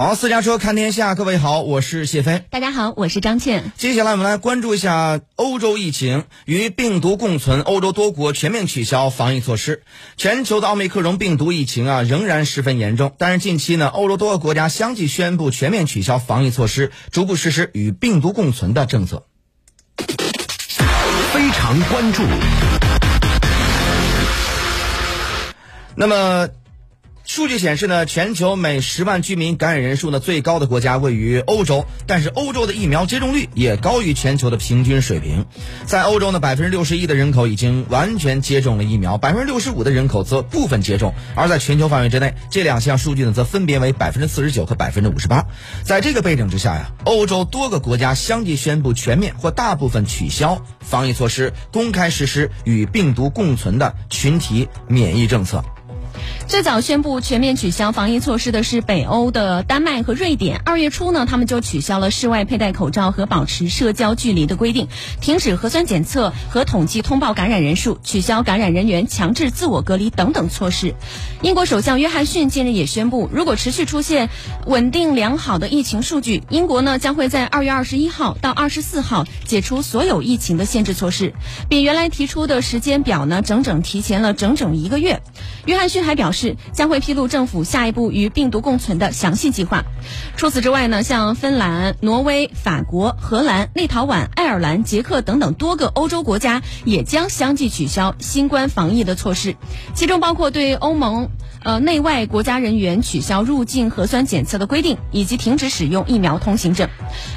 好，私家车看天下，各位好，我是谢飞。大家好，我是张倩。接下来我们来关注一下欧洲疫情，与病毒共存，欧洲多国全面取消防疫措施。全球的奥密克戎病毒疫情啊，仍然十分严重。但是近期呢，欧洲多个国家相继宣布全面取消防疫措施，逐步实施与病毒共存的政策。非常关注。那么，数据显示呢，全球每十万居民感染人数呢最高的国家位于欧洲，但是欧洲的疫苗接种率也高于全球的平均水平。在欧洲呢，百分之六十一的人口已经完全接种了疫苗，百分之六十五的人口则部分接种。而在全球范围之内，这两项数据呢则分别为百分之四十九和百分之五十八。在这个背景之下呀，欧洲多个国家相继宣布全面或大部分取消防疫措施，公开实施与病毒共存的群体免疫政策。最早宣布全面取消防疫措施的是北欧的丹麦和瑞典。二月初呢，他们就取消了室外佩戴口罩和保持社交距离的规定，停止核酸检测和统计通报感染人数，取消感染人员强制自我隔离等等措施。英国首相约翰逊近日也宣布，如果持续出现稳定良好的疫情数据，英国呢将会在二月二十一号到二十四号解除所有疫情的限制措施，比原来提出的时间表呢整整提前了整整一个月。约翰逊还表示。是将会披露政府下一步与病毒共存的详细计划。除此之外呢，像芬兰、挪威、法国、荷兰、立陶宛、爱尔兰、捷克等等多个欧洲国家也将相继取消新冠防疫的措施，其中包括对欧盟。呃，内外国家人员取消入境核酸检测的规定，以及停止使用疫苗通行证。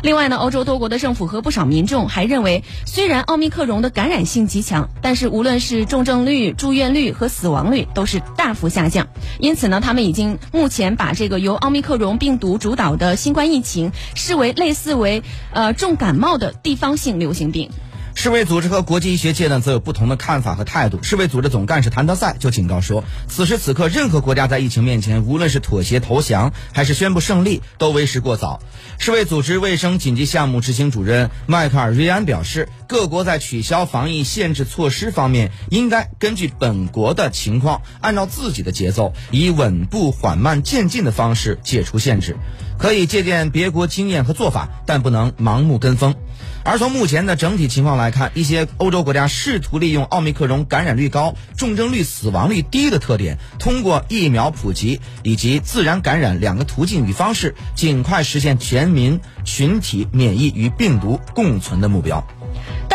另外呢，欧洲多国的政府和不少民众还认为，虽然奥密克戎的感染性极强，但是无论是重症率、住院率和死亡率都是大幅下降。因此呢，他们已经目前把这个由奥密克戎病毒主导的新冠疫情视为类似为呃重感冒的地方性流行病。世卫组织和国际医学界呢，则有不同的看法和态度。世卫组织总干事谭德赛就警告说，此时此刻，任何国家在疫情面前，无论是妥协投降，还是宣布胜利，都为时过早。世卫组织卫生紧急项目执行主任迈克尔·瑞安表示，各国在取消防疫限制措施方面，应该根据本国的情况，按照自己的节奏，以稳步缓慢渐进的方式解除限制。可以借鉴别国经验和做法，但不能盲目跟风。而从目前的整体情况来看，一些欧洲国家试图利用奥密克戎感染率高、重症率、死亡率低的特点，通过疫苗普及以及自然感染两个途径与方式，尽快实现全民群体免疫与病毒共存的目标。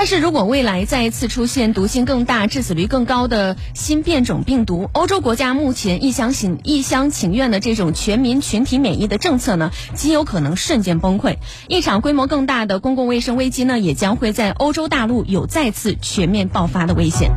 是如果未来再一次出现毒性更大、致死率更高的新变种病毒，欧洲国家目前一厢情一厢情愿的这种全民群体免疫的政策呢，极有可能瞬间崩溃。一场规模更大的公共卫生危机呢，也将会在欧洲大陆有再次全面爆发的危险。